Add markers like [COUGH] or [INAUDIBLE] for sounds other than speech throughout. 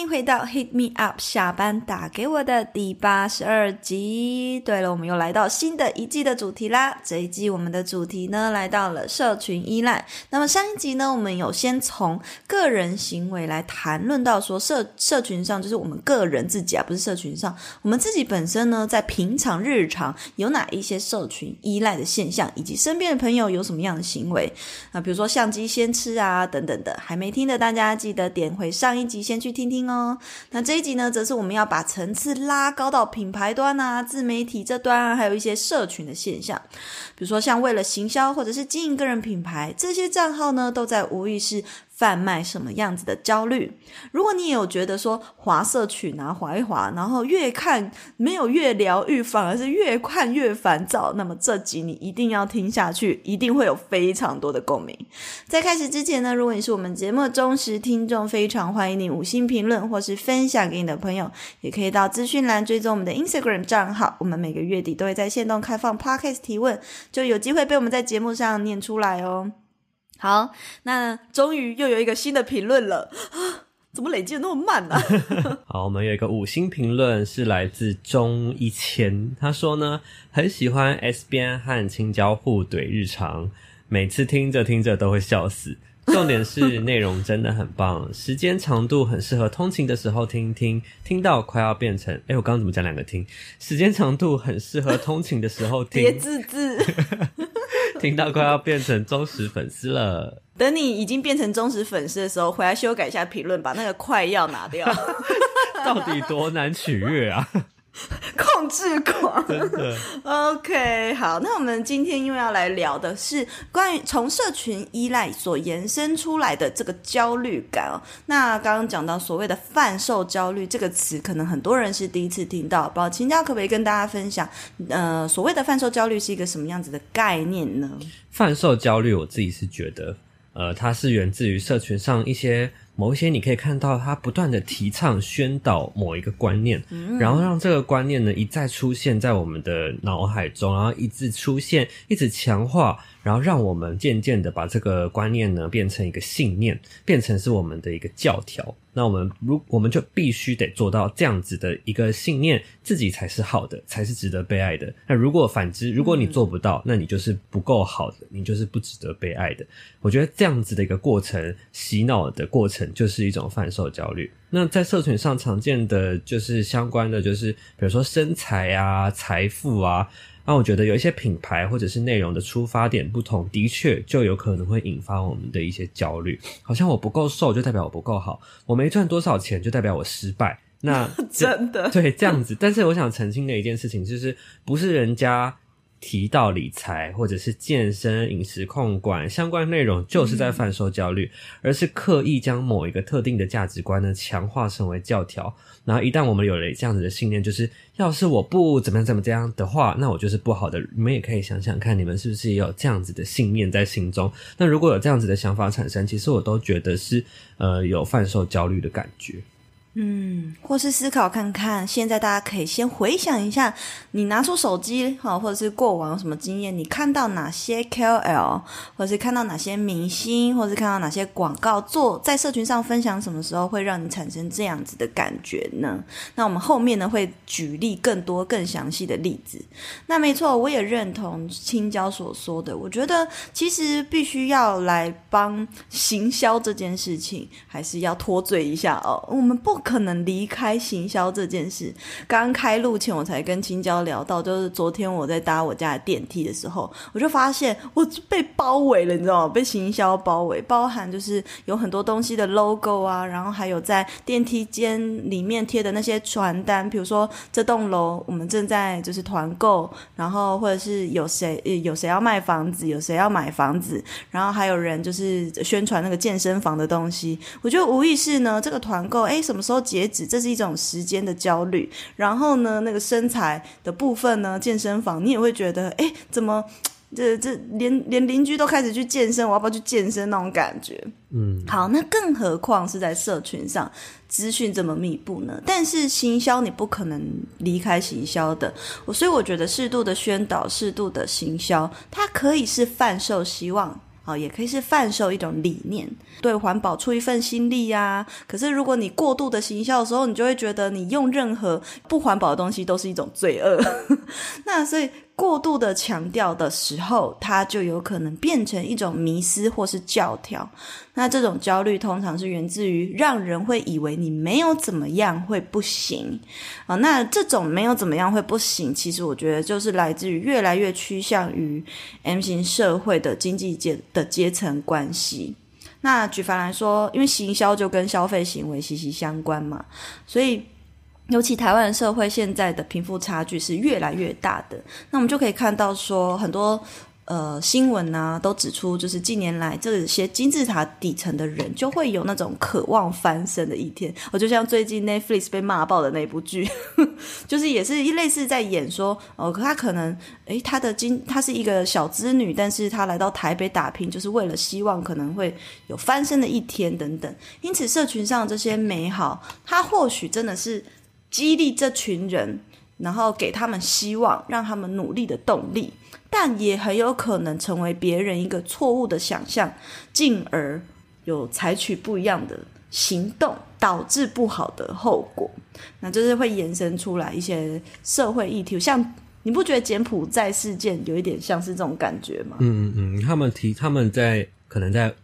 迎回到 Hit Me Up 下班打给我的第八十二集。对了，我们又来到新的一季的主题啦。这一季我们的主题呢，来到了社群依赖。那么上一集呢，我们有先从个人行为来谈论到说社社群上，就是我们个人自己啊，不是社群上，我们自己本身呢，在平常日常有哪一些社群依赖的现象，以及身边的朋友有什么样的行为啊，比如说相机先吃啊等等的。还没听的大家记得点回上一集先去听听。哦，那这一集呢，则是我们要把层次拉高到品牌端啊、自媒体这端啊，还有一些社群的现象，比如说像为了行销或者是经营个人品牌，这些账号呢，都在无意识贩卖什么样子的焦虑？如果你也有觉得说滑社群啊，滑一滑，然后越看没有越疗愈，反而是越看越烦躁，那么这集你一定要听下去，一定会有非常多的共鸣。在开始之前呢，如果你是我们节目的忠实听众，非常欢迎你五星评论或是分享给你的朋友，也可以到资讯栏追踪我们的 Instagram 账号。我们每个月底都会在线动开放 Podcast 提问，就有机会被我们在节目上念出来哦。好，那终于又有一个新的评论了，[GASPS] 怎么累积的那么慢呢、啊？[LAUGHS] 好，我们有一个五星评论是来自钟一千，他说呢，很喜欢 S 边和青椒互怼日常，每次听着听着都会笑死。重点是内容真的很棒，时间长度很适合通勤的时候听听，听到快要变成……哎，我刚刚怎么讲两个听？时间长度很适合通勤的时候听，别字字，[LAUGHS] [LAUGHS] 听到快要变成忠实粉丝了。等你已经变成忠实粉丝的时候，回来修改一下评论，把那个快要拿掉。[LAUGHS] 到底多难取悦啊！[LAUGHS] 控制狂，真的。OK，好，那我们今天因为要来聊的是关于从社群依赖所延伸出来的这个焦虑感哦。那刚刚讲到所谓的贩售焦虑这个词，可能很多人是第一次听到，不知道青椒可不可以跟大家分享？呃，所谓的贩售焦虑是一个什么样子的概念呢？贩售焦虑，我自己是觉得，呃，它是源自于社群上一些。某一些你可以看到，他不断的提倡宣导某一个观念，然后让这个观念呢一再出现在我们的脑海中，然后一直出现，一直强化。然后让我们渐渐的把这个观念呢变成一个信念，变成是我们的一个教条。那我们如我们就必须得做到这样子的一个信念，自己才是好的，才是值得被爱的。那如果反之，如果你做不到，那你就是不够好的，你就是不值得被爱的。我觉得这样子的一个过程，洗脑的过程，就是一种贩售焦虑。那在社群上常见的就是相关的，就是比如说身材啊、财富啊。那我觉得有一些品牌或者是内容的出发点不同，的确就有可能会引发我们的一些焦虑。好像我不够瘦就代表我不够好，我没赚多少钱就代表我失败。那 [LAUGHS] 真的对这样子，但是我想澄清的一件事情就是，不是人家。提到理财或者是健身、饮食控管相关内容，就是在贩售焦虑，而是刻意将某一个特定的价值观呢强化成为教条。然后一旦我们有了这样子的信念，就是要是我不怎么样怎么这样的话，那我就是不好的。你们也可以想想看，你们是不是也有这样子的信念在心中？那如果有这样子的想法产生，其实我都觉得是呃有贩售焦虑的感觉。嗯，或是思考看看，现在大家可以先回想一下，你拿出手机哈，或者是过往有什么经验，你看到哪些 KOL，或者是看到哪些明星，或者是看到哪些广告做在社群上分享，什么时候会让你产生这样子的感觉呢？那我们后面呢会举例更多更详细的例子。那没错，我也认同青椒所说的，我觉得其实必须要来帮行销这件事情，还是要脱罪一下哦，我们不。可能离开行销这件事。刚开录前，我才跟青椒聊到，就是昨天我在搭我家的电梯的时候，我就发现我被包围了，你知道吗？被行销包围，包含就是有很多东西的 logo 啊，然后还有在电梯间里面贴的那些传单，比如说这栋楼我们正在就是团购，然后或者是有谁有谁要卖房子，有谁要买房子，然后还有人就是宣传那个健身房的东西。我觉得无意识呢，这个团购，哎，什么时候？时候截止，这是一种时间的焦虑。然后呢，那个身材的部分呢，健身房你也会觉得，哎，怎么这这连连邻居都开始去健身，我要不要去健身那种感觉？嗯，好，那更何况是在社群上，资讯这么密布呢？但是行销你不可能离开行销的，所以我觉得适度的宣导、适度的行销，它可以是贩售希望。好，也可以是贩售一种理念，对环保出一份心力呀。可是如果你过度的行销的时候，你就会觉得你用任何不环保的东西都是一种罪恶。[LAUGHS] 那所以过度的强调的时候，它就有可能变成一种迷思或是教条。那这种焦虑通常是源自于让人会以为你没有怎么样会不行啊。那这种没有怎么样会不行，其实我觉得就是来自于越来越趋向于 M 型社会的经济阶的阶层关系。那举凡来说，因为行销就跟消费行为息息相关嘛，所以。尤其台湾社会现在的贫富差距是越来越大的，那我们就可以看到说很多呃新闻啊都指出，就是近年来这些金字塔底层的人就会有那种渴望翻身的一天。我就像最近 Netflix 被骂爆的那部剧，就是也是一类似在演说哦，可他可能诶，他的金他是一个小资女，但是他来到台北打拼，就是为了希望可能会有翻身的一天等等。因此，社群上这些美好，它或许真的是。激励这群人，然后给他们希望，让他们努力的动力，但也很有可能成为别人一个错误的想象，进而有采取不一样的行动，导致不好的后果。那就是会延伸出来一些社会议题，像你不觉得柬埔寨事件有一点像是这种感觉吗？嗯嗯嗯，他们提他们在可能在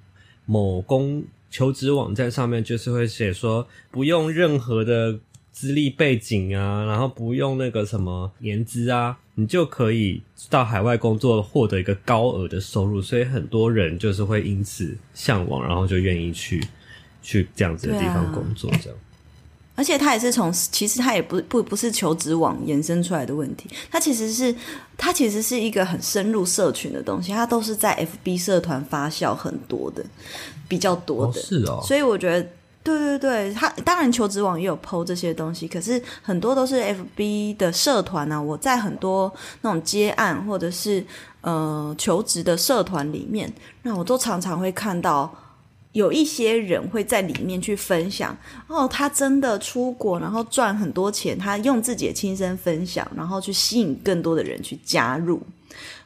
某公求职网站上面，就是会写说不用任何的。资历背景啊，然后不用那个什么年资啊，你就可以到海外工作，获得一个高额的收入。所以很多人就是会因此向往，然后就愿意去去这样子的地方工作。这样，而且他也是从，其实他也不不不是求职网延伸出来的问题，他其实是他其实是一个很深入社群的东西，他都是在 FB 社团发酵很多的，比较多的，哦是哦，所以我觉得。对对对，他当然求职网也有 PO 这些东西，可是很多都是 FB 的社团啊。我在很多那种接案或者是呃求职的社团里面，那我都常常会看到有一些人会在里面去分享哦，他真的出国然后赚很多钱，他用自己的亲身分享，然后去吸引更多的人去加入，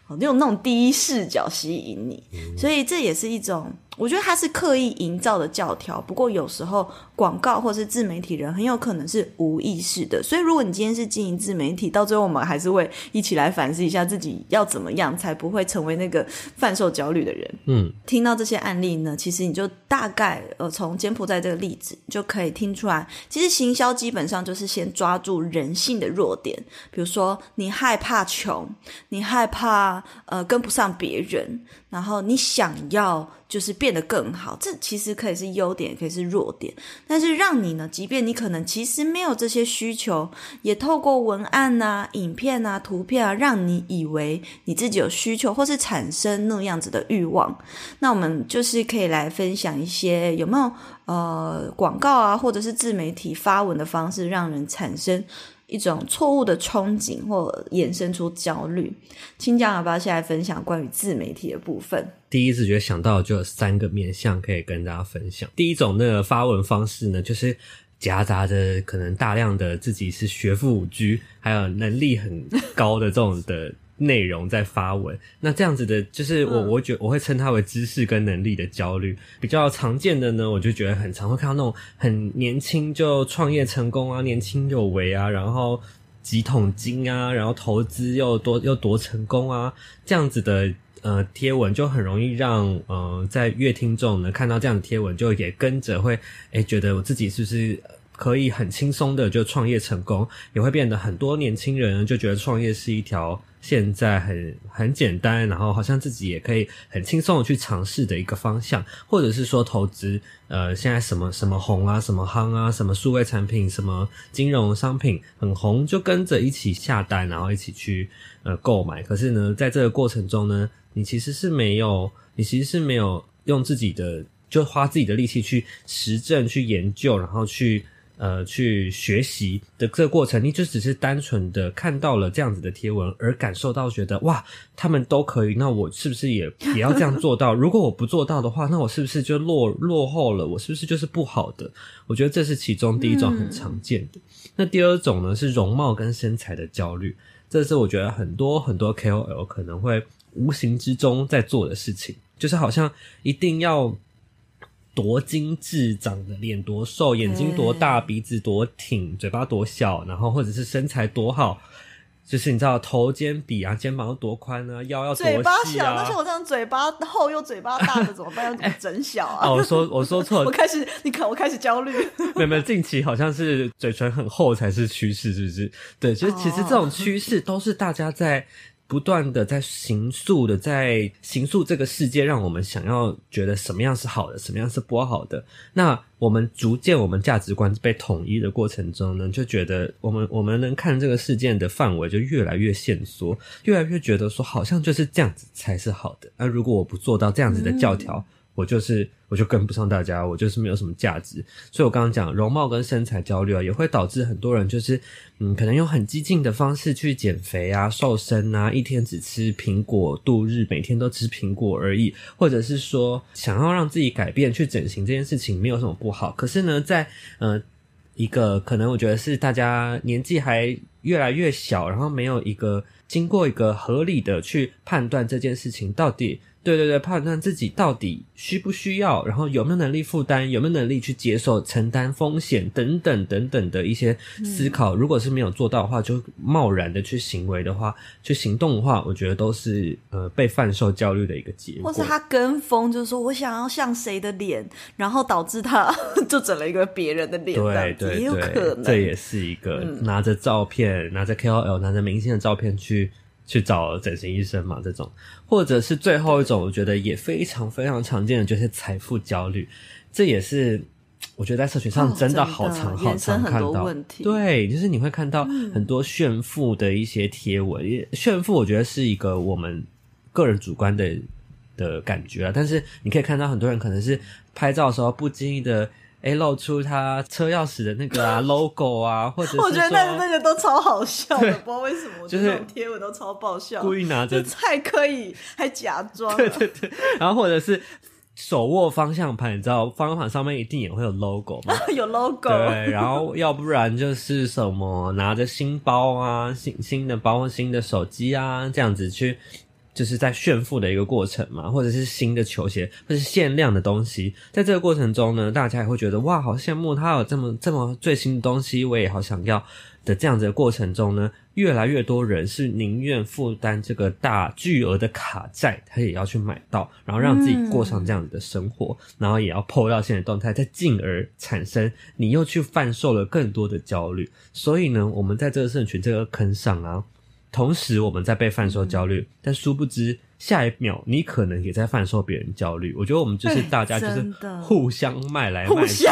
哦，用那种第一视角吸引你，所以这也是一种。我觉得他是刻意营造的教条，不过有时候广告或是自媒体人很有可能是无意识的，所以如果你今天是经营自媒体，到最后我们还是会一起来反思一下自己要怎么样才不会成为那个贩售焦虑的人。嗯，听到这些案例呢，其实你就大概呃从柬埔寨这个例子就可以听出来，其实行销基本上就是先抓住人性的弱点，比如说你害怕穷，你害怕呃跟不上别人，然后你想要。就是变得更好，这其实可以是优点，可以是弱点。但是让你呢，即便你可能其实没有这些需求，也透过文案啊、影片啊、图片啊，让你以为你自己有需求，或是产生那样子的欲望。那我们就是可以来分享一些有没有呃广告啊，或者是自媒体发文的方式，让人产生。一种错误的憧憬，或衍生出焦虑。清江要不要先来分享关于自媒体的部分？第一次觉得想到就有三个面向可以跟大家分享。第一种那个发文方式呢，就是夹杂着可能大量的自己是学富五居，还有能力很高的这种的。内容在发文，那这样子的，就是我，我觉我会称它为知识跟能力的焦虑。比较常见的呢，我就觉得很常会看到那种很年轻就创业成功啊，年轻有为啊，然后几桶金啊，然后投资又多又多成功啊，这样子的呃贴文，就很容易让呃在乐听众呢看到这样的贴文，就也跟着会诶觉得我自己是不是可以很轻松的就创业成功，也会变得很多年轻人就觉得创业是一条。现在很很简单，然后好像自己也可以很轻松的去尝试的一个方向，或者是说投资，呃，现在什么什么红啊，什么夯啊，什么数位产品，什么金融商品很红，就跟着一起下单，然后一起去呃购买。可是呢，在这个过程中呢，你其实是没有，你其实是没有用自己的，就花自己的力气去实证、去研究，然后去。呃去学习的这个过程，你就只是单纯的看到了这样子的贴文，而感受到觉得哇，他们都可以，那我是不是也也要这样做到？如果我不做到的话，那我是不是就落落后了？我是不是就是不好的？我觉得这是其中第一种很常见的。嗯、那第二种呢，是容貌跟身材的焦虑，这是我觉得很多很多 KOL 可能会无形之中在做的事情。就是好像一定要多精致，长的脸多瘦，眼睛多大，鼻子多挺，嘴巴多小，然后或者是身材多好，就是你知道头肩比啊，肩膀要多宽啊，腰要多细啊。嘴巴小，但是我这样嘴巴厚又嘴巴大的怎么办？要怎么整小啊？[LAUGHS] 哦，我说我说错了，[LAUGHS] 我开始你看我开始焦虑。[LAUGHS] 没有没有，近期好像是嘴唇很厚才是趋势，是不是？对，就是其实这种趋势都是大家在。不断的在形塑的，在形塑这个世界，让我们想要觉得什么样是好的，什么样是不好的。那我们逐渐，我们价值观被统一的过程中呢，就觉得我们我们能看这个事件的范围就越来越限缩，越来越觉得说好像就是这样子才是好的。那如果我不做到这样子的教条，我就是，我就跟不上大家，我就是没有什么价值。所以我刚刚讲容貌跟身材焦虑啊，也会导致很多人就是，嗯，可能用很激进的方式去减肥啊、瘦身啊，一天只吃苹果度日，每天都吃苹果而已，或者是说想要让自己改变去整形这件事情没有什么不好。可是呢，在呃一个可能我觉得是大家年纪还越来越小，然后没有一个经过一个合理的去判断这件事情到底。对对对，判断自己到底需不需要，然后有没有能力负担，有没有能力去接受、承担风险等等等等的一些思考。嗯、如果是没有做到的话，就贸然的去行为的话，去行动的话，我觉得都是呃被贩售焦虑的一个结果。或是他跟风，就是说我想要像谁的脸，然后导致他 [LAUGHS] 就整了一个别人的脸，对对对，也有可能。这也是一个拿着照片、嗯、拿着 KOL、拿着明星的照片去。去找整形医生嘛，这种，或者是最后一种，我觉得也非常非常常见的，就是财富焦虑。这也是我觉得在社群上真的好常好常看到。对，就是你会看到很多炫富的一些贴文。嗯、炫富，我觉得是一个我们个人主观的的感觉啊。但是你可以看到很多人可能是拍照的时候不经意的。哎，露出他车钥匙的那个啊 [LAUGHS] logo 啊，或者是我觉得那那个都超好笑的，不知道为什么，[LAUGHS] 就是贴文都超爆笑，故意拿着菜可以还假装，对对对，然后或者是手握方向盘，你知道方向盘上面一定也会有 logo 吗？[LAUGHS] 有 logo，对，然后要不然就是什么拿着新包啊，新新的包、新的手机啊，这样子去。就是在炫富的一个过程嘛，或者是新的球鞋，或者是限量的东西，在这个过程中呢，大家也会觉得哇，好羡慕他有这么这么最新的东西，我也好想要的。这样子的过程中呢，越来越多人是宁愿负担这个大巨额的卡债，他也要去买到，然后让自己过上这样子的生活，嗯、然后也要 po 到现在动态，再进而产生你又去贩售了更多的焦虑。所以呢，我们在这个社群这个坑上啊。同时，我们在被贩售焦虑，嗯、但殊不知，下一秒你可能也在贩售别人焦虑。我觉得我们就是大家就是互相卖来卖去。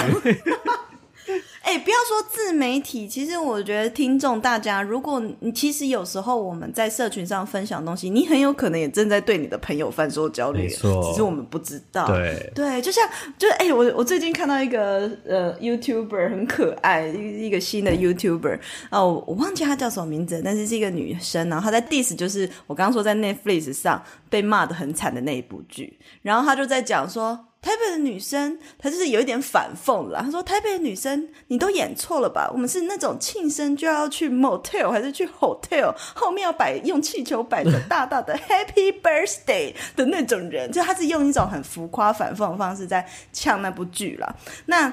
哎、欸，不要说自媒体，其实我觉得听众大家，如果你其实有时候我们在社群上分享东西，你很有可能也正在对你的朋友贩售焦虑，只是我们不知道。对对，就像就是哎、欸，我我最近看到一个呃 YouTuber 很可爱，一一个新的 YouTuber 哦，我忘记他叫什么名字，但是是一个女生，然后她在 diss 就是我刚刚说在 Netflix 上被骂的很惨的那一部剧，然后她就在讲说。台北的女生，她就是有一点反讽了。她说：“台北的女生，你都演错了吧？我们是那种庆生就要去 motel 还是去 hotel，后面要摆用气球摆着大大的 Happy Birthday 的那种人。”就她是用一种很浮夸反讽的方式在呛那部剧了。那。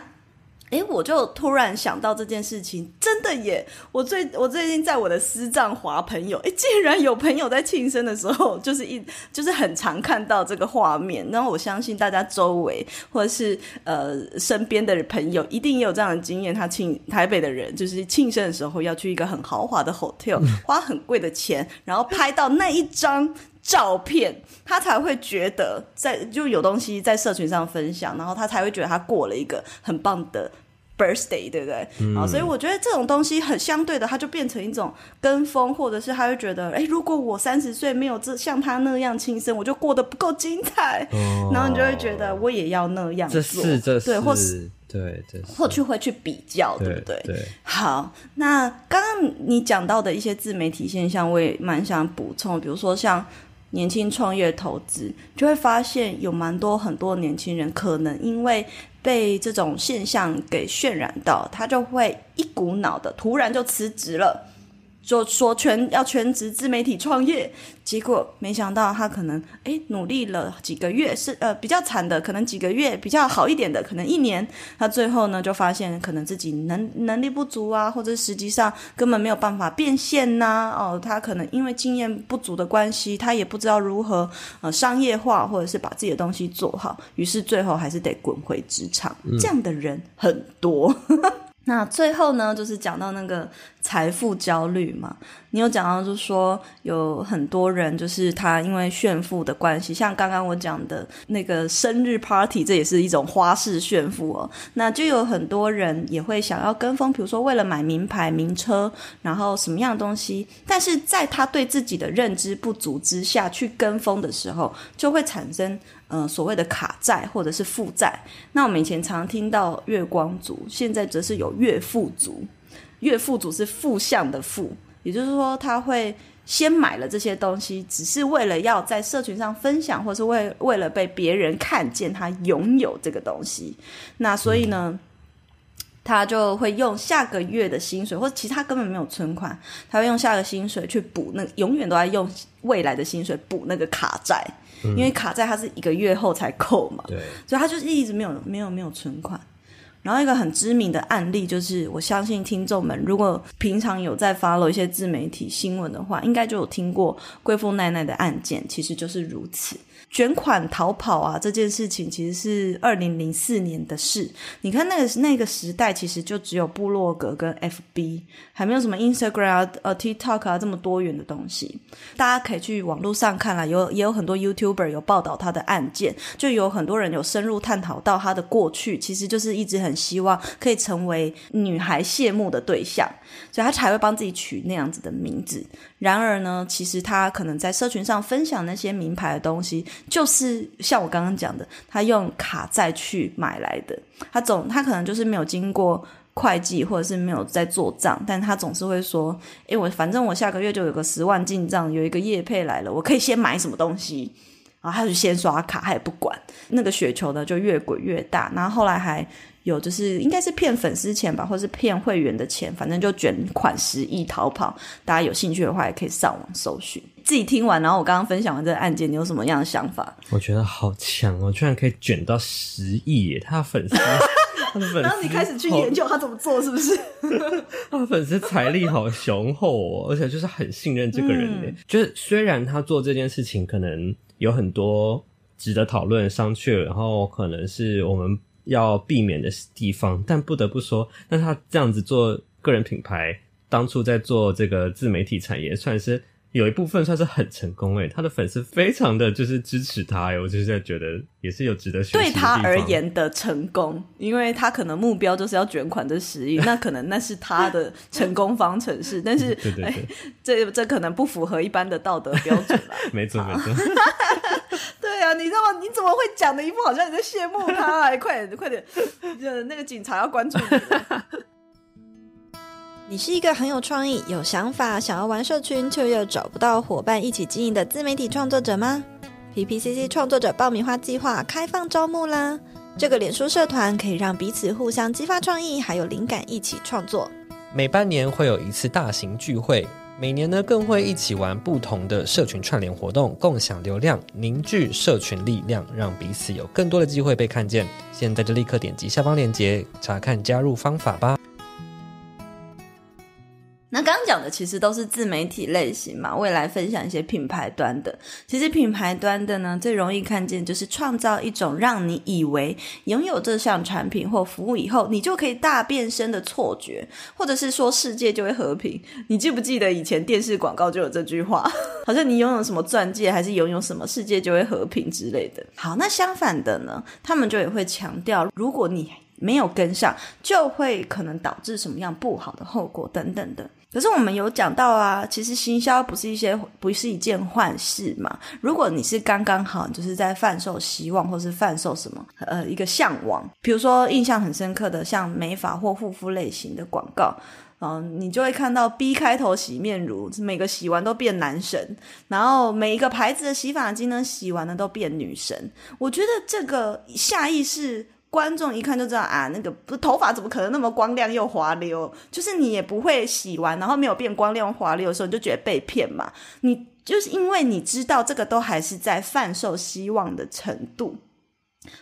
哎，我就突然想到这件事情，真的耶！我最我最近在我的私藏滑朋友，哎，竟然有朋友在庆生的时候，[LAUGHS] 就是一就是很常看到这个画面。然后我相信大家周围或者是呃身边的朋友，一定也有这样的经验。他庆台北的人，就是庆生的时候要去一个很豪华的 hotel，花很贵的钱，然后拍到那一张照片，他才会觉得在就有东西在社群上分享，然后他才会觉得他过了一个很棒的 birthday，对不对？嗯、啊，所以我觉得这种东西很相对的，他就变成一种跟风，或者是他会觉得，哎，如果我三十岁没有这像他那样轻生，我就过得不够精彩。哦、然后你就会觉得我也要那样做，这是这是对，或是对，这是或去会去比较，对，对不对？对。好，那刚刚你讲到的一些自媒体现象，我也蛮想补充，比如说像年轻创业投资，就会发现有蛮多很多年轻人可能因为。被这种现象给渲染到，他就会一股脑的突然就辞职了。就说全要全职自媒体创业，结果没想到他可能诶努力了几个月是呃比较惨的，可能几个月比较好一点的，可能一年，他最后呢就发现可能自己能能力不足啊，或者实际上根本没有办法变现呐、啊，哦，他可能因为经验不足的关系，他也不知道如何呃商业化或者是把自己的东西做好，于是最后还是得滚回职场，嗯、这样的人很多。那最后呢，就是讲到那个财富焦虑嘛。你有讲到，就是说有很多人，就是他因为炫富的关系，像刚刚我讲的那个生日 party，这也是一种花式炫富哦。那就有很多人也会想要跟风，比如说为了买名牌名车，然后什么样的东西，但是在他对自己的认知不足之下去跟风的时候，就会产生。呃，所谓的卡债或者是负债，那我们以前常听到月光族，现在则是有月富族。月富族是负向的负，也就是说他会先买了这些东西，只是为了要在社群上分享，或是为为了被别人看见他拥有这个东西。那所以呢，他就会用下个月的薪水，或者其他根本没有存款，他会用下个薪水去补那，永远都在用未来的薪水补那个卡债。因为卡债它是一个月后才扣嘛，对，所以他就是一直没有没有没有存款。然后一个很知名的案例就是，我相信听众们如果平常有在 follow 一些自媒体新闻的话，应该就有听过贵妇奈奈的案件，其实就是如此。卷款逃跑啊，这件事情其实是二零零四年的事。你看那个那个时代，其实就只有部落格跟 FB，还没有什么 Instagram 啊、呃 TikTok 啊这么多元的东西。大家可以去网络上看啦，有也有很多 YouTuber 有报道他的案件，就有很多人有深入探讨到他的过去，其实就是一直很希望可以成为女孩羡慕的对象，所以他才会帮自己取那样子的名字。然而呢，其实他可能在社群上分享那些名牌的东西。就是像我刚刚讲的，他用卡债去买来的，他总他可能就是没有经过会计，或者是没有在做账，但他总是会说：“诶，我反正我下个月就有个十万进账，有一个业配来了，我可以先买什么东西。”然后他就先刷卡，他也不管那个雪球呢，就越滚越大。然后后来还有就是应该是骗粉丝钱吧，或是骗会员的钱，反正就卷款十亿逃跑。大家有兴趣的话，也可以上网搜寻。自己听完，然后我刚刚分享完这个案件，你有什么样的想法？我觉得好强哦，居然可以卷到十亿耶！他的粉丝，他的粉丝，然后你开始去研究他怎么做，是不是？[LAUGHS] 他的粉丝财力好雄厚哦，而且就是很信任这个人耶。嗯、就是虽然他做这件事情可能有很多值得讨论、商榷，然后可能是我们要避免的地方，但不得不说，那他这样子做个人品牌，当初在做这个自媒体产业，算是。有一部分算是很成功诶，他的粉丝非常的就是支持他诶，我就是在觉得也是有值得学习。对他而言的成功，因为他可能目标就是要卷款这十亿，[LAUGHS] 那可能那是他的成功方程式，但是对对对，这这可能不符合一般的道德标准吧？[LAUGHS] 没错没错。对啊，你知道吗？你怎么会讲的一副好像你在羡慕他？哎，快点快点，那个警察要关注你。[LAUGHS] 你是一个很有创意、有想法、想要玩社群却又找不到伙伴一起经营的自媒体创作者吗？PPCC 创作者爆米花计划开放招募啦！这个脸书社团可以让彼此互相激发创意，还有灵感，一起创作。每半年会有一次大型聚会，每年呢更会一起玩不同的社群串联活动，共享流量，凝聚社群力量，让彼此有更多的机会被看见。现在就立刻点击下方链接，查看加入方法吧。那刚刚讲的其实都是自媒体类型嘛，未来分享一些品牌端的。其实品牌端的呢，最容易看见就是创造一种让你以为拥有这项产品或服务以后，你就可以大变身的错觉，或者是说世界就会和平。你记不记得以前电视广告就有这句话？[LAUGHS] 好像你拥有什么钻戒，还是拥有什么，世界就会和平之类的。好，那相反的呢，他们就也会强调，如果你没有跟上，就会可能导致什么样不好的后果等等的。可是我们有讲到啊，其实行销不是一些不是一件坏事嘛。如果你是刚刚好就是在贩售希望，或是贩售什么呃一个向往，比如说印象很深刻的像美发或护肤类型的广告，嗯，你就会看到 B 开头洗面乳，每个洗完都变男神，然后每一个牌子的洗发精呢，洗完了都变女神。我觉得这个下意识。观众一看就知道啊，那个不头发怎么可能那么光亮又滑溜？就是你也不会洗完，然后没有变光亮滑溜的时候，你就觉得被骗嘛。你就是因为你知道这个都还是在贩售希望的程度，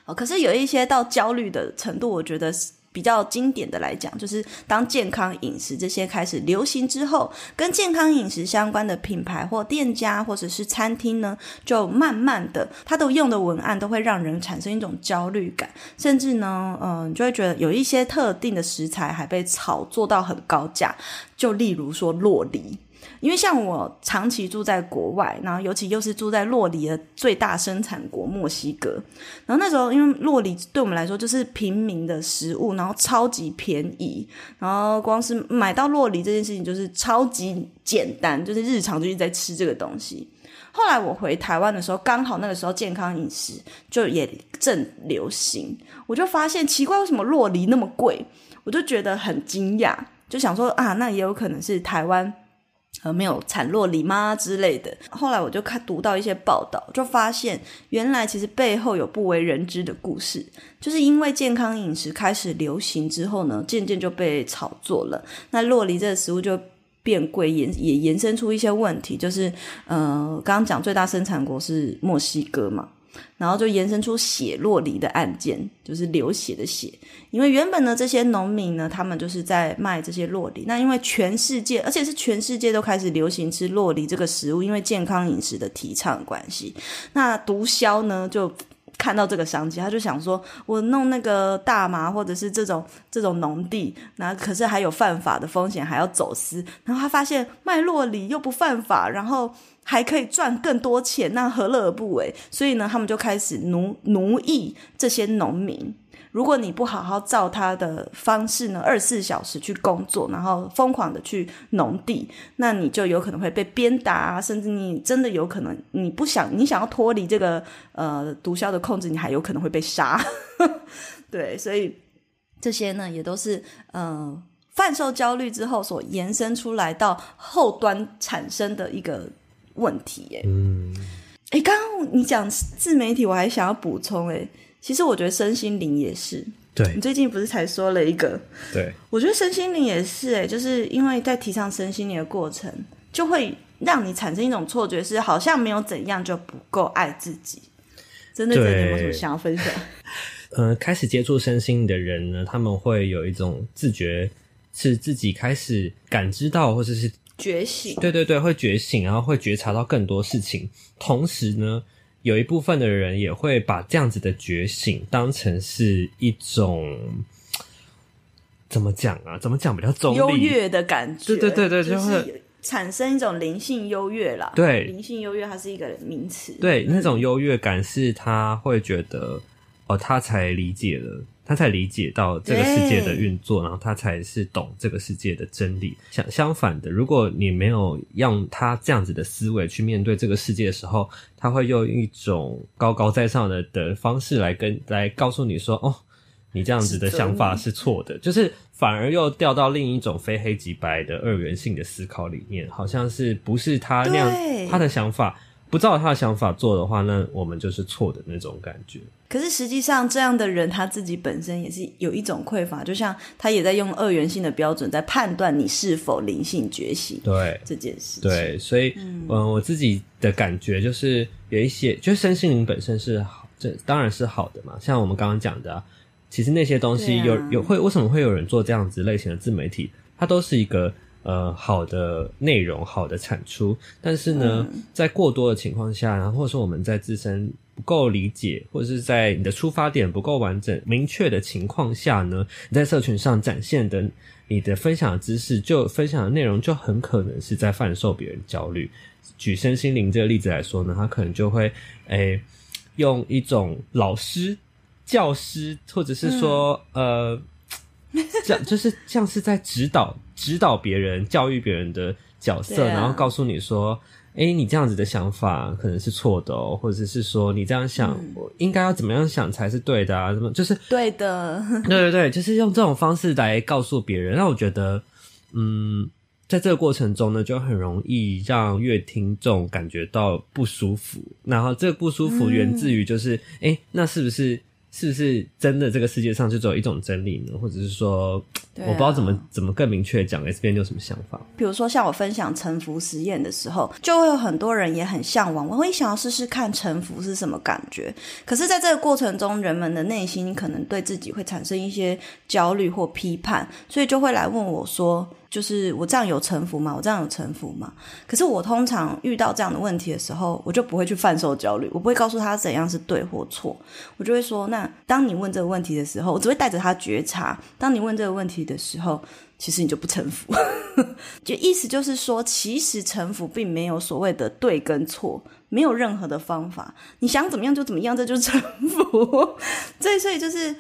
哦，可是有一些到焦虑的程度，我觉得。比较经典的来讲，就是当健康饮食这些开始流行之后，跟健康饮食相关的品牌或店家或者是餐厅呢，就慢慢的，它都用的文案都会让人产生一种焦虑感，甚至呢，嗯，就会觉得有一些特定的食材还被炒作到很高价，就例如说洛梨。因为像我长期住在国外，然后尤其又是住在洛梨的最大生产国墨西哥，然后那时候因为洛梨对我们来说就是平民的食物，然后超级便宜，然后光是买到洛梨这件事情就是超级简单，就是日常就一直在吃这个东西。后来我回台湾的时候，刚好那个时候健康饮食就也正流行，我就发现奇怪，为什么洛梨那么贵？我就觉得很惊讶，就想说啊，那也有可能是台湾。呃，没有产酪梨吗之类的？后来我就看读到一些报道，就发现原来其实背后有不为人知的故事，就是因为健康饮食开始流行之后呢，渐渐就被炒作了。那洛梨这个食物就变贵，延也延伸出一些问题，就是呃，刚刚讲最大生产国是墨西哥嘛。然后就延伸出血洛梨的案件，就是流血的血。因为原本呢，这些农民呢，他们就是在卖这些洛梨。那因为全世界，而且是全世界都开始流行吃洛梨这个食物，因为健康饮食的提倡关系。那毒枭呢，就看到这个商机，他就想说，我弄那个大麻或者是这种这种农地，那可是还有犯法的风险，还要走私。然后他发现卖洛梨又不犯法，然后。还可以赚更多钱，那何乐而不为？所以呢，他们就开始奴奴役这些农民。如果你不好好照他的方式呢，二十四小时去工作，然后疯狂的去农地，那你就有可能会被鞭打啊，甚至你真的有可能，你不想你想要脱离这个呃毒枭的控制，你还有可能会被杀。[LAUGHS] 对，所以这些呢，也都是呃贩售焦虑之后所延伸出来到后端产生的一个。问题耶，嗯，哎，刚刚你讲自媒体，我还想要补充，哎，其实我觉得身心灵也是，对，你最近不是才说了一个，对，我觉得身心灵也是，哎，就是因为在提倡身心灵的过程，就会让你产生一种错觉，是好像没有怎样就不够爱自己，真的，真的有没有什么想要分享？[LAUGHS] 呃，开始接触身心的人呢，他们会有一种自觉，是自己开始感知到，或者是。觉醒，对对对，会觉醒，然后会觉察到更多事情。同时呢，有一部分的人也会把这样子的觉醒当成是一种怎么讲啊？怎么讲比较中立？优越的感觉。对对对对，就是产生一种灵性优越啦。对，灵性优越它是一个名词。对，那种优越感是他会觉得哦，他才理解了。他才理解到这个世界的运作，然后他才是懂这个世界的真理。相相反的，如果你没有让他这样子的思维去面对这个世界的时候，他会用一种高高在上的的方式来跟来告诉你说：“哦，你这样子的想法是错的。”就是反而又掉到另一种非黑即白的二元性的思考里面，好像是不是他那样他的想法。不照他的想法做的话，那我们就是错的那种感觉。可是实际上，这样的人他自己本身也是有一种匮乏，就像他也在用二元性的标准在判断你是否灵性觉醒。对这件事，对，所以嗯、呃，我自己的感觉就是有一些，就是身心灵本身是好，这当然是好的嘛。像我们刚刚讲的、啊，其实那些东西有、啊、有会为什么会有人做这样子类型的自媒体？它都是一个。呃，好的内容，好的产出，但是呢，嗯、在过多的情况下，然后或者说我们在自身不够理解，或者是在你的出发点不够完整、明确的情况下呢，你在社群上展现的你的分享的知识，就分享的内容，就很可能是在贩售别人焦虑。举身心灵这个例子来说呢，他可能就会诶、欸、用一种老师教师，或者是说、嗯、呃，[LAUGHS] 这样就是像是在指导指导别人、教育别人的角色，啊、然后告诉你说。哎，你这样子的想法可能是错的哦，或者是说你这样想，嗯、我应该要怎么样想才是对的啊？什么就是对的，[LAUGHS] 对对对，就是用这种方式来告诉别人。那我觉得，嗯，在这个过程中呢，就很容易让乐听众感觉到不舒服。然后这个不舒服源自于就是，哎、嗯，那是不是？是不是真的？这个世界上就只有一种真理呢？或者是说，啊、我不知道怎么怎么更明确讲？S 编你有什么想法？比如说，像我分享沉浮实验的时候，就会有很多人也很向往，我会想要试试看沉浮是什么感觉。可是，在这个过程中，人们的内心可能对自己会产生一些焦虑或批判，所以就会来问我说。就是我这样有臣服吗？我这样有臣服吗？可是我通常遇到这样的问题的时候，我就不会去贩售焦虑，我不会告诉他怎样是对或错，我就会说：那当你问这个问题的时候，我只会带着他觉察。当你问这个问题的时候，其实你就不臣服。就意思就是说，其实臣服并没有所谓的对跟错，没有任何的方法，你想怎么样就怎么样，这就是臣服。[LAUGHS] 所以，所以就是。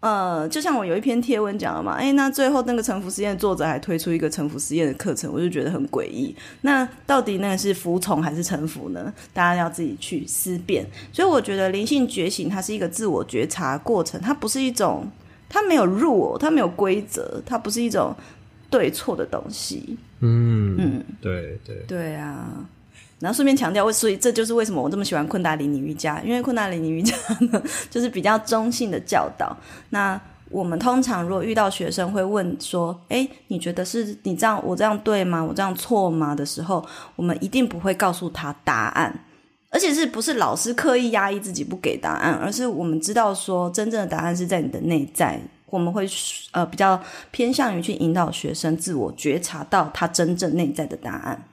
呃，就像我有一篇贴文讲了嘛，诶，那最后那个臣服实验作者还推出一个臣服实验的课程，我就觉得很诡异。那到底那个是服从还是臣服呢？大家要自己去思辨。所以我觉得灵性觉醒它是一个自我觉察过程，它不是一种，它没有 rule，它没有规则，它不是一种对错的东西。嗯嗯，对对对啊。然后顺便强调，为所以这就是为什么我这么喜欢昆达里尼瑜伽，因为昆达里尼瑜伽呢，就是比较中性的教导。那我们通常如果遇到学生会问说：“诶，你觉得是你这样，我这样对吗？我这样错吗？”的时候，我们一定不会告诉他答案，而且是不是老师刻意压抑自己不给答案，而是我们知道说，真正的答案是在你的内在。我们会呃比较偏向于去引导学生自我觉察到他真正内在的答案。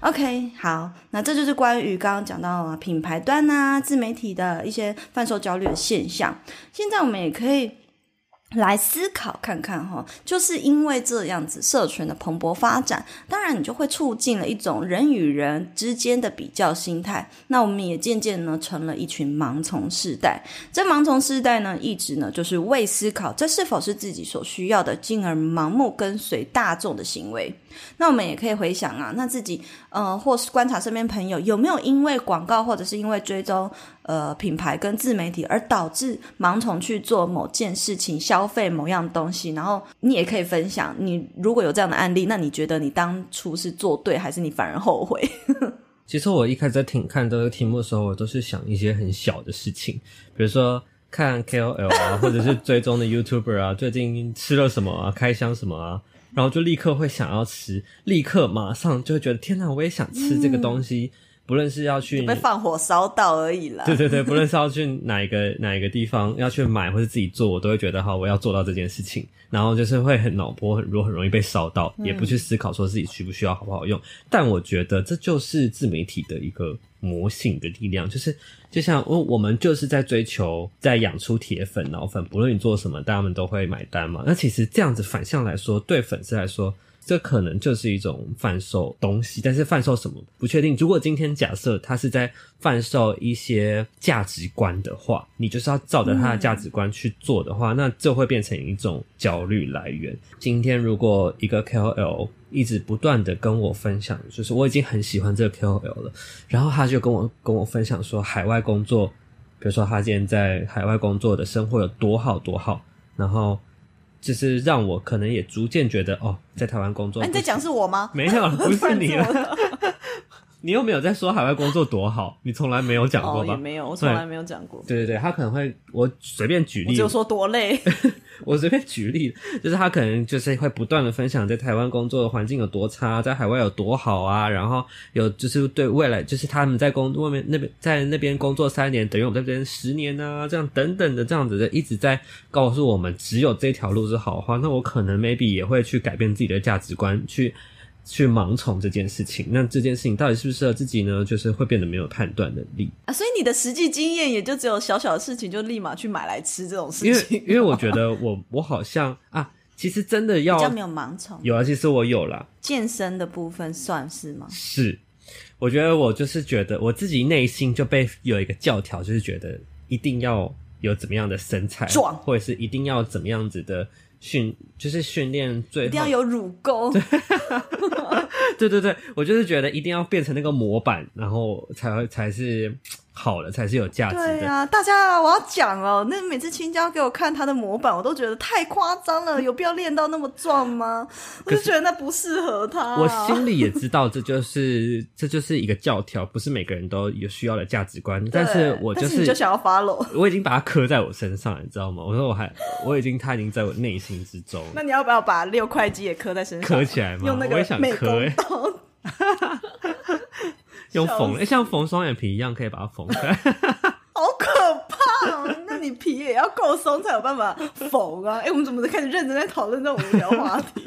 OK，好，那这就是关于刚刚讲到啊品牌端啊自媒体的一些贩售焦虑的现象。现在我们也可以。来思考看看哈，就是因为这样子，社群的蓬勃发展，当然你就会促进了一种人与人之间的比较心态。那我们也渐渐呢成了一群盲从世代。这盲从世代呢，一直呢就是未思考这是否是自己所需要的，进而盲目跟随大众的行为。那我们也可以回想啊，那自己呃，或是观察身边朋友有没有因为广告或者是因为追踪呃品牌跟自媒体而导致盲从去做某件事情，消费某样东西。然后你也可以分享，你如果有这样的案例，那你觉得你当初是做对，还是你反而后悔？[LAUGHS] 其实我一开始在听看这个题目的时候，我都是想一些很小的事情，比如说看 KOL 啊，[LAUGHS] 或者是追踪的 YouTuber 啊，最近吃了什么啊，开箱什么啊。然后就立刻会想要吃，立刻马上就会觉得天哪，我也想吃这个东西。嗯、不论是要去被放火烧到而已啦。对对对，不论是要去哪一个 [LAUGHS] 哪一个地方要去买或者自己做，我都会觉得哈，我要做到这件事情。然后就是会很脑波很弱，很容易被烧到，也不去思考说自己需不需要，好不好用。嗯、但我觉得这就是自媒体的一个魔性的力量，就是。就像我我们就是在追求，在养出铁粉、脑粉，不论你做什么，大家们都会买单嘛。那其实这样子反向来说，对粉丝来说，这可能就是一种贩售东西。但是贩售什么不确定。如果今天假设他是在贩售一些价值观的话，你就是要照着他的价值观去做的话，嗯、那这会变成一种焦虑来源。今天如果一个 KOL。一直不断的跟我分享，就是我已经很喜欢这个 KOL 了，然后他就跟我跟我分享说，海外工作，比如说他现在在海外工作的生活有多好多好，然后就是让我可能也逐渐觉得，哦，在台湾工作，你在讲是我吗？[LAUGHS] 没有，不是你了。[LAUGHS] 你又没有在说海外工作多好，你从来没有讲过吧？哦，也没有，我从来没有讲过。对对对，他可能会，我随便举例，就说多累。[LAUGHS] 我随便举例，就是他可能就是会不断的分享在台湾工作的环境有多差，在海外有多好啊，然后有就是对未来，就是他们在工作外面那边在那边工作三年，等于我们在这边十年啊，这样等等的这样子的，一直在告诉我们，只有这条路是好的话，那我可能 maybe 也会去改变自己的价值观，去。去盲从这件事情，那这件事情到底适不适合自己呢？就是会变得没有判断能力啊。所以你的实际经验也就只有小小的事情就立马去买来吃这种事情。因为因为我觉得我我好像啊，其实真的要比较没有盲从。有啊，其实我有啦。健身的部分算是吗？是，我觉得我就是觉得我自己内心就被有一个教条，就是觉得一定要有怎么样的身材，壮或者是一定要怎么样子的训，就是训练最一定要 [LAUGHS] 有乳沟。对 [LAUGHS] 对对，我就是觉得一定要变成那个模板，然后才会才是。好了才是有价值的。对呀、啊，大家我要讲哦，那每次青椒给我看他的模板，我都觉得太夸张了，[LAUGHS] 有必要练到那么壮吗？我就觉得那不适合他、啊。我心里也知道，这就是这就是一个教条，不是每个人都有需要的价值观。但是我就是，是就想要 follow，我已经把它刻在我身上，你知道吗？我说我还我已经他已经在我内心之中。那你要不要把六块肌也刻在身上？刻起来吗？用那个美工刀。[LAUGHS] 用缝，像缝双眼皮一样，可以把它缝开。[LAUGHS] 好可怕、喔！那你皮也要够松才有办法缝啊！哎、欸，我们怎么开始认真在讨论这种无聊话题？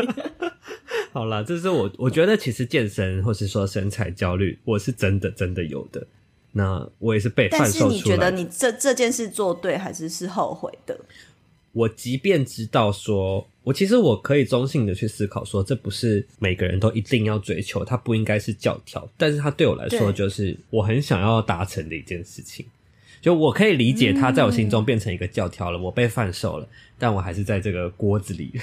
[LAUGHS] 好了，这是我我觉得，其实健身或是说身材焦虑，我是真的真的有的。那我也是被。但是你觉得你这这件事做对，还是是后悔的？我即便知道说。我其实我可以中性的去思考，说这不是每个人都一定要追求，它不应该是教条，但是它对我来说就是我很想要达成的一件事情。就我可以理解它在我心中变成一个教条了，嗯、我被贩售了，但我还是在这个锅子里。[LAUGHS]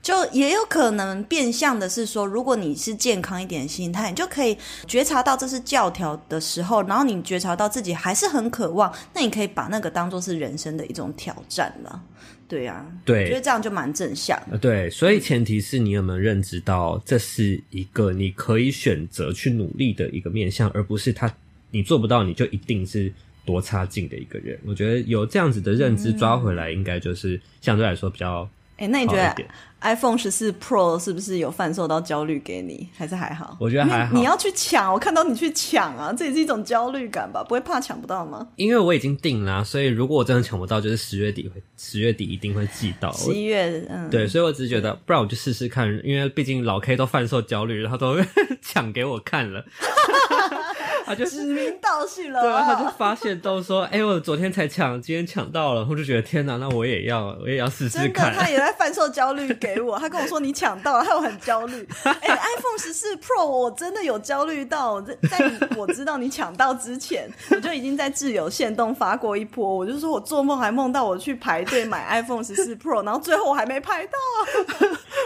就也有可能变相的是说，如果你是健康一点的心态，你就可以觉察到这是教条的时候，然后你觉察到自己还是很渴望，那你可以把那个当做是人生的一种挑战了。对呀、啊，对，我觉得这样就蛮正向。对，所以前提是你有没有认知到，这是一个你可以选择去努力的一个面向，而不是他你做不到你就一定是多差劲的一个人。我觉得有这样子的认知抓回来，应该就是相对来说比较。哎，那你觉得 iPhone 十四 Pro 是不是有贩售到焦虑给你，还是还好？我觉得还好。你要去抢，我看到你去抢啊，这也是一种焦虑感吧？不会怕抢不到吗？因为我已经订了啊，所以如果我真的抢不到，就是十月底会，十月底一定会寄到。十一月，嗯，对，所以我只是觉得，不然我就试试看，因为毕竟老 K 都贩售焦虑，然后都 [LAUGHS] 抢给我看了。[LAUGHS] 他就指名道姓了，对啊，他就发现都说，哎、欸，我昨天才抢，今天抢到了，我就觉得天哪，那我也要，我也要试试看。他也在贩售焦虑给我，[LAUGHS] 他跟我说你抢到了，害我很焦虑。[LAUGHS] 哎、欸、，iPhone 十四 Pro 我真的有焦虑到，在在我知道你抢到之前，[LAUGHS] 我就已经在自由限动发过一波，我就说我做梦还梦到我去排队买 iPhone 十四 Pro，然后最后我还没排到。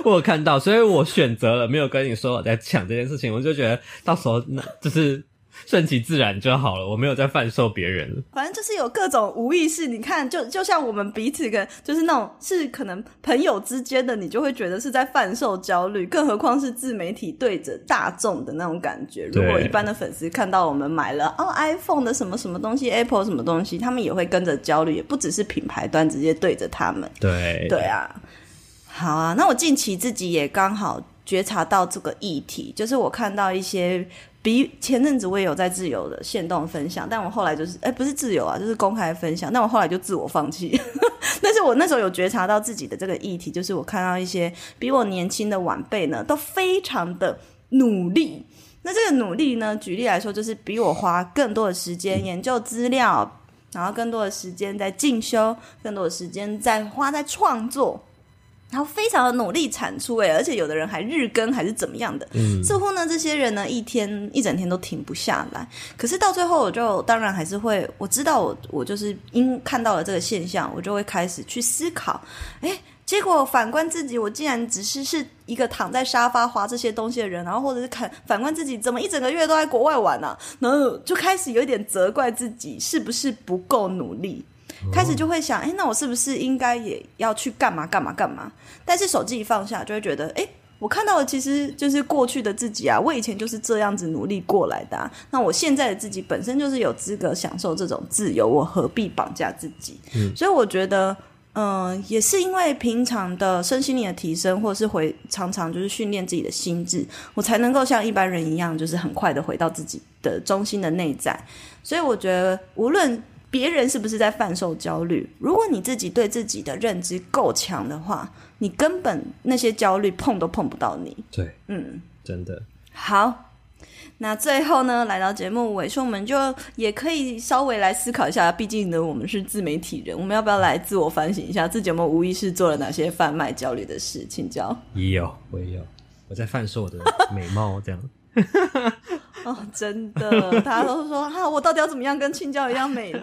我有看到，所以我选择了没有跟你说我在抢这件事情，我就觉得到时候那就是。[LAUGHS] 顺其自然就好了，我没有在贩售别人。反正就是有各种无意识，你看，就就像我们彼此跟就是那种是可能朋友之间的，你就会觉得是在贩售焦虑，更何况是自媒体对着大众的那种感觉。如果一般的粉丝看到我们买了哦 iPhone 的什么什么东西，Apple 什么东西，他们也会跟着焦虑，也不只是品牌端直接对着他们。对对啊，好啊，那我近期自己也刚好觉察到这个议题，就是我看到一些。比前阵子我也有在自由的限动分享，但我后来就是哎、不是自由啊，就是公开分享。但我后来就自我放弃。[LAUGHS] 但是我那时候有觉察到自己的这个议题，就是我看到一些比我年轻的晚辈呢，都非常的努力。那这个努力呢，举例来说，就是比我花更多的时间研究资料，然后更多的时间在进修，更多的时间在花在创作。然后非常的努力产出诶，而且有的人还日更还是怎么样的，嗯，似乎呢这些人呢一天一整天都停不下来。可是到最后，我就当然还是会，我知道我我就是因看到了这个现象，我就会开始去思考，诶，结果反观自己，我竟然只是是一个躺在沙发滑这些东西的人，然后或者是看反观自己怎么一整个月都在国外玩呢？啊？然后就开始有一点责怪自己是不是不够努力。开始就会想，哎，那我是不是应该也要去干嘛干嘛干嘛？但是手机一放下，就会觉得，哎，我看到的其实就是过去的自己啊，我以前就是这样子努力过来的啊。那我现在的自己本身就是有资格享受这种自由，我何必绑架自己？嗯，所以我觉得，嗯、呃，也是因为平常的身心灵的提升，或者是回常常就是训练自己的心智，我才能够像一般人一样，就是很快的回到自己的中心的内在。所以我觉得，无论。别人是不是在贩售焦虑？如果你自己对自己的认知够强的话，你根本那些焦虑碰都碰不到你。对，嗯，真的。好，那最后呢，来到节目尾声，我们就也可以稍微来思考一下。毕竟呢，我们是自媒体人，我们要不要来自我反省一下，自己有没有无意识做了哪些贩卖焦虑的事请教也有，我也有，我在贩售我的美貌，这样。[LAUGHS] 哦，真的，大家都说哈，我到底要怎么样跟青椒一样美丽？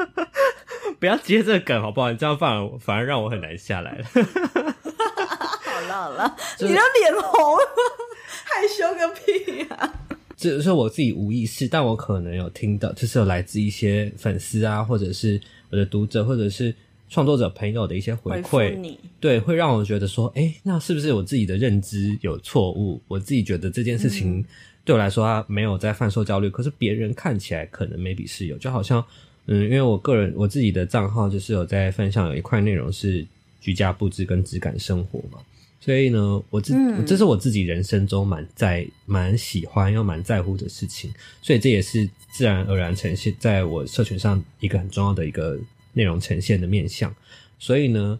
[LAUGHS] 不要接这个梗好不好？你这样反而反而让我很难下来了。好了好了，你的脸红了，[LAUGHS] 害羞个屁啊！这是我自己无意识，但我可能有听到，就是有来自一些粉丝啊，或者是我的读者，或者是创作者朋友的一些回馈，对，会让我觉得说，哎，那是不是我自己的认知有错误？我自己觉得这件事情对我来说，它没有在贩售焦虑，嗯、可是别人看起来可能 maybe 是有，就好像，嗯，因为我个人我自己的账号就是有在分享有一块内容是居家布置跟质感生活嘛。所以呢，我自、嗯、这是我自己人生中蛮在蛮喜欢又蛮在乎的事情，所以这也是自然而然呈现在我社群上一个很重要的一个内容呈现的面向。所以呢，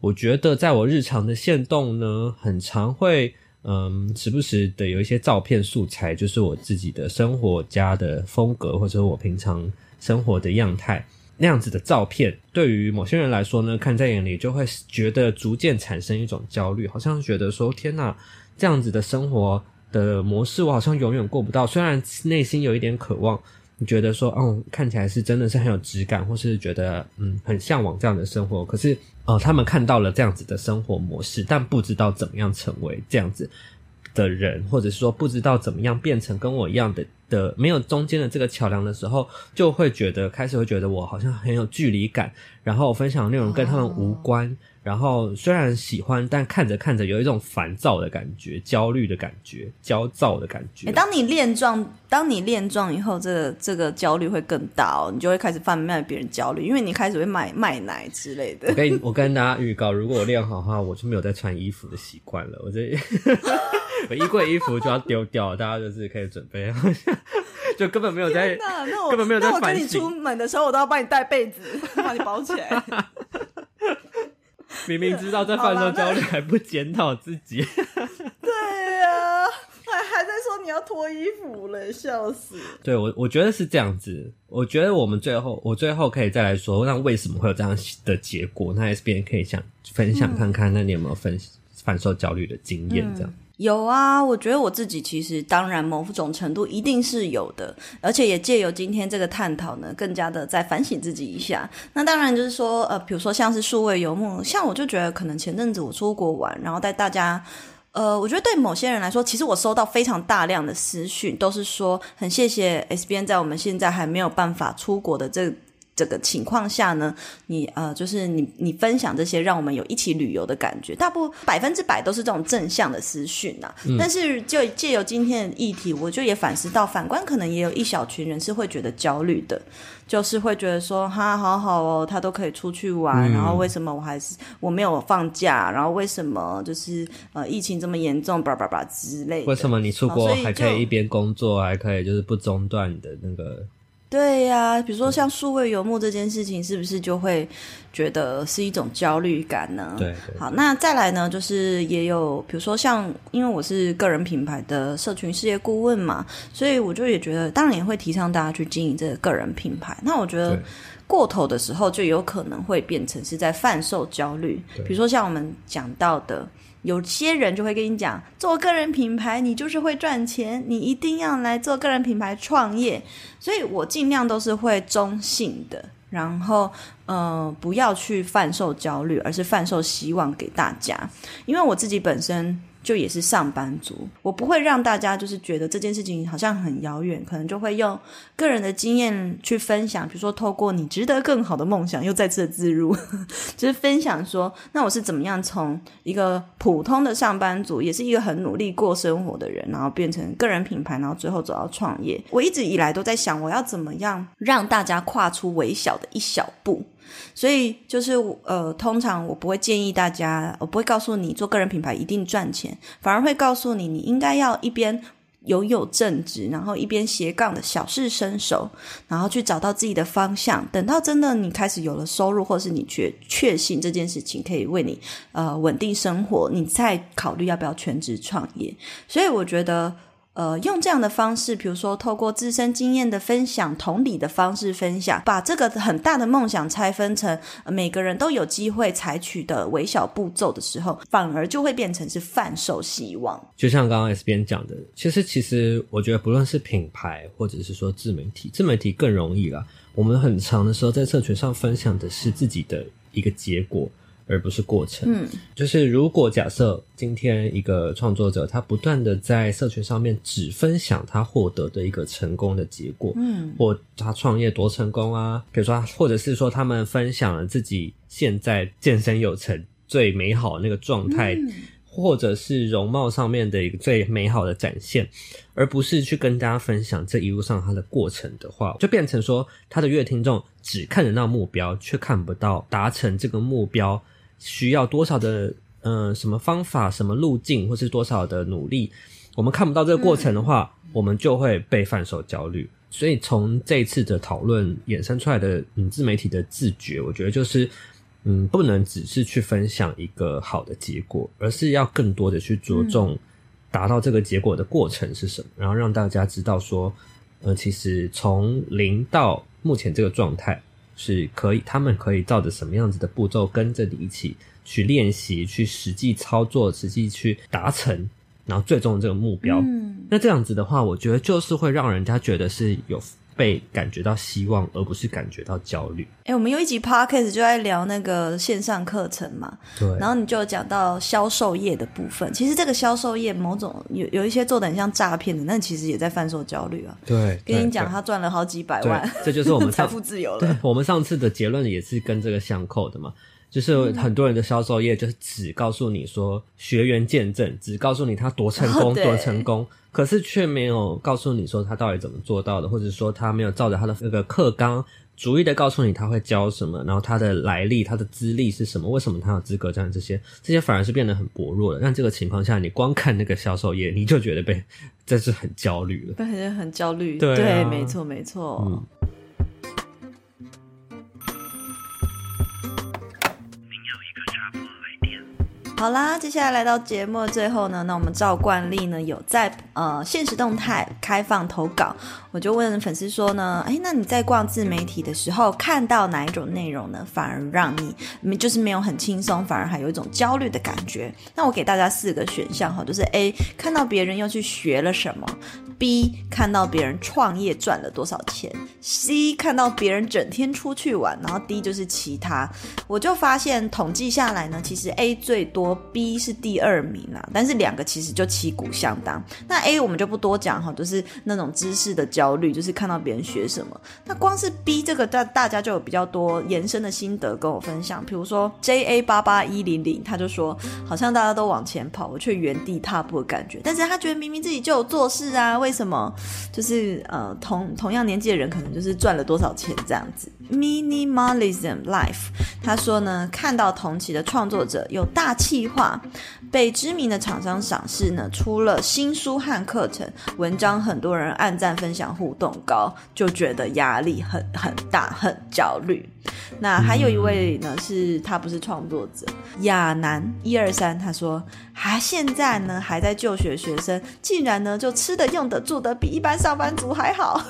我觉得在我日常的限动呢，很常会嗯时不时的有一些照片素材，就是我自己的生活家的风格，或者我平常生活的样态。那样子的照片，对于某些人来说呢，看在眼里就会觉得逐渐产生一种焦虑，好像觉得说天哪，这样子的生活的模式，我好像永远过不到。虽然内心有一点渴望，你觉得说，嗯，看起来是真的是很有质感，或是觉得嗯很向往这样的生活。可是，呃，他们看到了这样子的生活模式，但不知道怎么样成为这样子的人，或者是说不知道怎么样变成跟我一样的。的没有中间的这个桥梁的时候，就会觉得开始会觉得我好像很有距离感，然后我分享的内容跟他们无关，然后虽然喜欢，但看着看着有一种烦躁的感觉、焦虑的感觉、焦躁的感觉。当你练壮，当你练壮以后，这个这个焦虑会更大哦，你就会开始贩卖别人焦虑，因为你开始会卖卖奶之类的。我跟我跟大家预告，如果我练好的话，我就没有再穿衣服的习惯了，我这。[LAUGHS] 我衣柜衣服就要丢掉，大家就是可以准备，就根本没有在，那我根本没有在我跟你出门的时候，我都要帮你带被子，把你包起来。[LAUGHS] [LAUGHS] 明明知道在贩售焦虑，还不检讨自己。[LAUGHS] 对呀、啊，还还在说你要脱衣服了，笑死。对我，我觉得是这样子。我觉得我们最后，我最后可以再来说，那为什么会有这样的结果？那 S 编可以想分享看看，那你有没有分反受焦虑的经验？这样。嗯有啊，我觉得我自己其实当然某种程度一定是有的，而且也借由今天这个探讨呢，更加的再反省自己一下。那当然就是说，呃，比如说像是数位游牧，像我就觉得可能前阵子我出国玩，然后带大家，呃，我觉得对某些人来说，其实我收到非常大量的私讯，都是说很谢谢 S B N，在我们现在还没有办法出国的这。这个情况下呢，你呃，就是你你分享这些，让我们有一起旅游的感觉，大部百分之百都是这种正向的私讯呐、啊。嗯、但是就借由今天的议题，我就也反思到，反观可能也有一小群人是会觉得焦虑的，就是会觉得说，哈，好好哦，他都可以出去玩，嗯、然后为什么我还是我没有放假？然后为什么就是呃疫情这么严重，叭叭叭之类的？为什么你出国还可以一边工作，还可以就是不中断的那个？对呀、啊，比如说像数位游牧这件事情，是不是就会觉得是一种焦虑感呢？对，对。好，那再来呢，就是也有，比如说像，因为我是个人品牌的社群事业顾问嘛，所以我就也觉得，当然也会提倡大家去经营这个个人品牌。那我觉得过头的时候，就有可能会变成是在贩售焦虑。比如说像我们讲到的。有些人就会跟你讲，做个人品牌，你就是会赚钱，你一定要来做个人品牌创业。所以我尽量都是会中性的，然后呃，不要去贩售焦虑，而是贩售希望给大家，因为我自己本身。就也是上班族，我不会让大家就是觉得这件事情好像很遥远，可能就会用个人的经验去分享，比如说透过你值得更好的梦想，又再次的自入，[LAUGHS] 就是分享说，那我是怎么样从一个普通的上班族，也是一个很努力过生活的人，然后变成个人品牌，然后最后走到创业。我一直以来都在想，我要怎么样让大家跨出微小的一小步。所以就是呃，通常我不会建议大家，我不会告诉你做个人品牌一定赚钱，反而会告诉你，你应该要一边拥有正职，然后一边斜杠的小试身手，然后去找到自己的方向。等到真的你开始有了收入，或是你确确信这件事情可以为你呃稳定生活，你再考虑要不要全职创业。所以我觉得。呃，用这样的方式，比如说透过自身经验的分享、同理的方式分享，把这个很大的梦想拆分成每个人都有机会采取的微小步骤的时候，反而就会变成是贩售希望。就像刚刚 S 边讲的，其实其实我觉得不论是品牌或者是说自媒体，自媒体更容易啦。我们很长的时候在社群上分享的是自己的一个结果。而不是过程。嗯，就是如果假设今天一个创作者他不断的在社群上面只分享他获得的一个成功的结果，嗯，或他创业多成功啊，比如说，或者是说他们分享了自己现在健身有成最美好的那个状态，嗯，或者是容貌上面的一个最美好的展现，而不是去跟大家分享这一路上他的过程的话，就变成说他的乐听众只看得到目标，却看不到达成这个目标。需要多少的呃什么方法、什么路径，或是多少的努力，我们看不到这个过程的话，嗯、我们就会被贩售焦虑。所以从这一次的讨论衍生出来的，嗯，自媒体的自觉，我觉得就是，嗯，不能只是去分享一个好的结果，而是要更多的去着重达到这个结果的过程是什么，然后让大家知道说，呃，其实从零到目前这个状态。是可以，他们可以照着什么样子的步骤跟着你一起去练习，去实际操作，实际去达成，然后最终这个目标。嗯，那这样子的话，我觉得就是会让人家觉得是有。被感觉到希望，而不是感觉到焦虑。哎、欸，我们有一集 podcast 就在聊那个线上课程嘛，对。然后你就讲到销售业的部分，其实这个销售业某种有有一些做的很像诈骗的，那其实也在贩售焦虑啊。对，跟你讲，他赚了好几百万，这就是我们 [LAUGHS] 财富自由了。对，我们上次的结论也是跟这个相扣的嘛。就是很多人的销售业，就是只告诉你说学员见证，只告诉你他多成功多成功，可是却没有告诉你说他到底怎么做到的，或者说他没有照着他的那个课纲，逐一的告诉你他会教什么，然后他的来历、他的资历是什么，为什么他有资格这样这些，这些反而是变得很薄弱的。那这个情况下，你光看那个销售业，你就觉得被这是很焦虑了，对，很焦虑，对，啊、对，没错，没错。嗯好啦，接下来来到节目的最后呢，那我们照惯例呢，有在呃现实动态开放投稿，我就问粉丝说呢，哎，那你在逛自媒体的时候看到哪一种内容呢，反而让你就是没有很轻松，反而还有一种焦虑的感觉？那我给大家四个选项哈，就是 A 看到别人又去学了什么，B 看到别人创业赚了多少钱，C 看到别人整天出去玩，然后 D 就是其他。我就发现统计下来呢，其实 A 最多。B 是第二名啊，但是两个其实就旗鼓相当。那 A 我们就不多讲哈，就是那种知识的焦虑，就是看到别人学什么。那光是 B 这个，大大家就有比较多延伸的心得跟我分享。比如说 JA 八八一零零，他就说好像大家都往前跑，我却原地踏步的感觉。但是他觉得明明自己就有做事啊，为什么就是呃同同样年纪的人，可能就是赚了多少钱这样子？Minimalism Life，他说呢，看到同期的创作者有大气。化被知名的厂商赏识呢，出了新书和课程，文章很多人按赞、分享、互动高，就觉得压力很很大，很焦虑。那还有一位呢，是他不是创作者，亚楠一二三，他说，还、现在呢还在就学学生，竟然呢就吃的、用的、住的比一般上班族还好，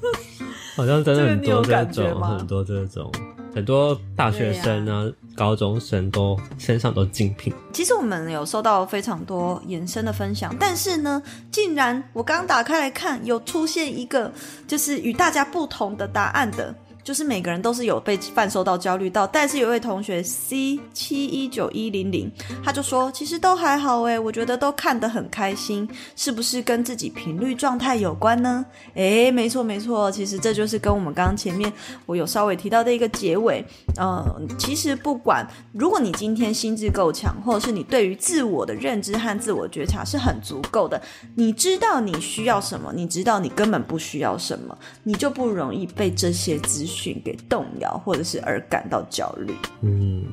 [LAUGHS] 好像真的很多这种，很多这种。很多大学生呢、啊、高中生都身上都精品。其实我们有收到非常多延伸的分享，但是呢，竟然我刚打开来看，有出现一个就是与大家不同的答案的。就是每个人都是有被贩售到焦虑到，但是有位同学 C 七一九一零零，他就说其实都还好诶，我觉得都看得很开心，是不是跟自己频率状态有关呢？诶，没错没错，其实这就是跟我们刚刚前面我有稍微提到的一个结尾。呃，其实不管如果你今天心智够强，或者是你对于自我的认知和自我觉察是很足够的，你知道你需要什么，你知道你根本不需要什么，你就不容易被这些资讯讯给动摇，或者是而感到焦虑。嗯，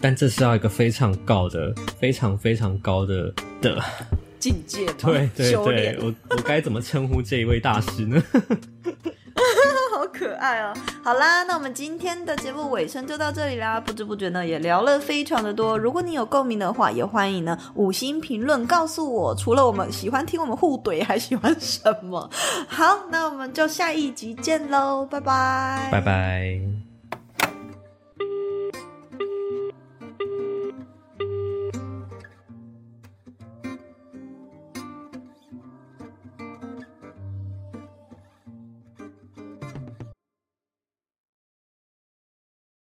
但这是要一个非常高的、非常非常高的的境界。对对对，我我该怎么称呼这一位大师呢？[LAUGHS] [LAUGHS] 好可爱哦！好啦，那我们今天的节目尾声就到这里啦。不知不觉呢，也聊了非常的多。如果你有共鸣的话，也欢迎呢五星评论告诉我。除了我们喜欢听我们互怼，还喜欢什么？好，那我们就下一集见喽，拜拜，拜拜。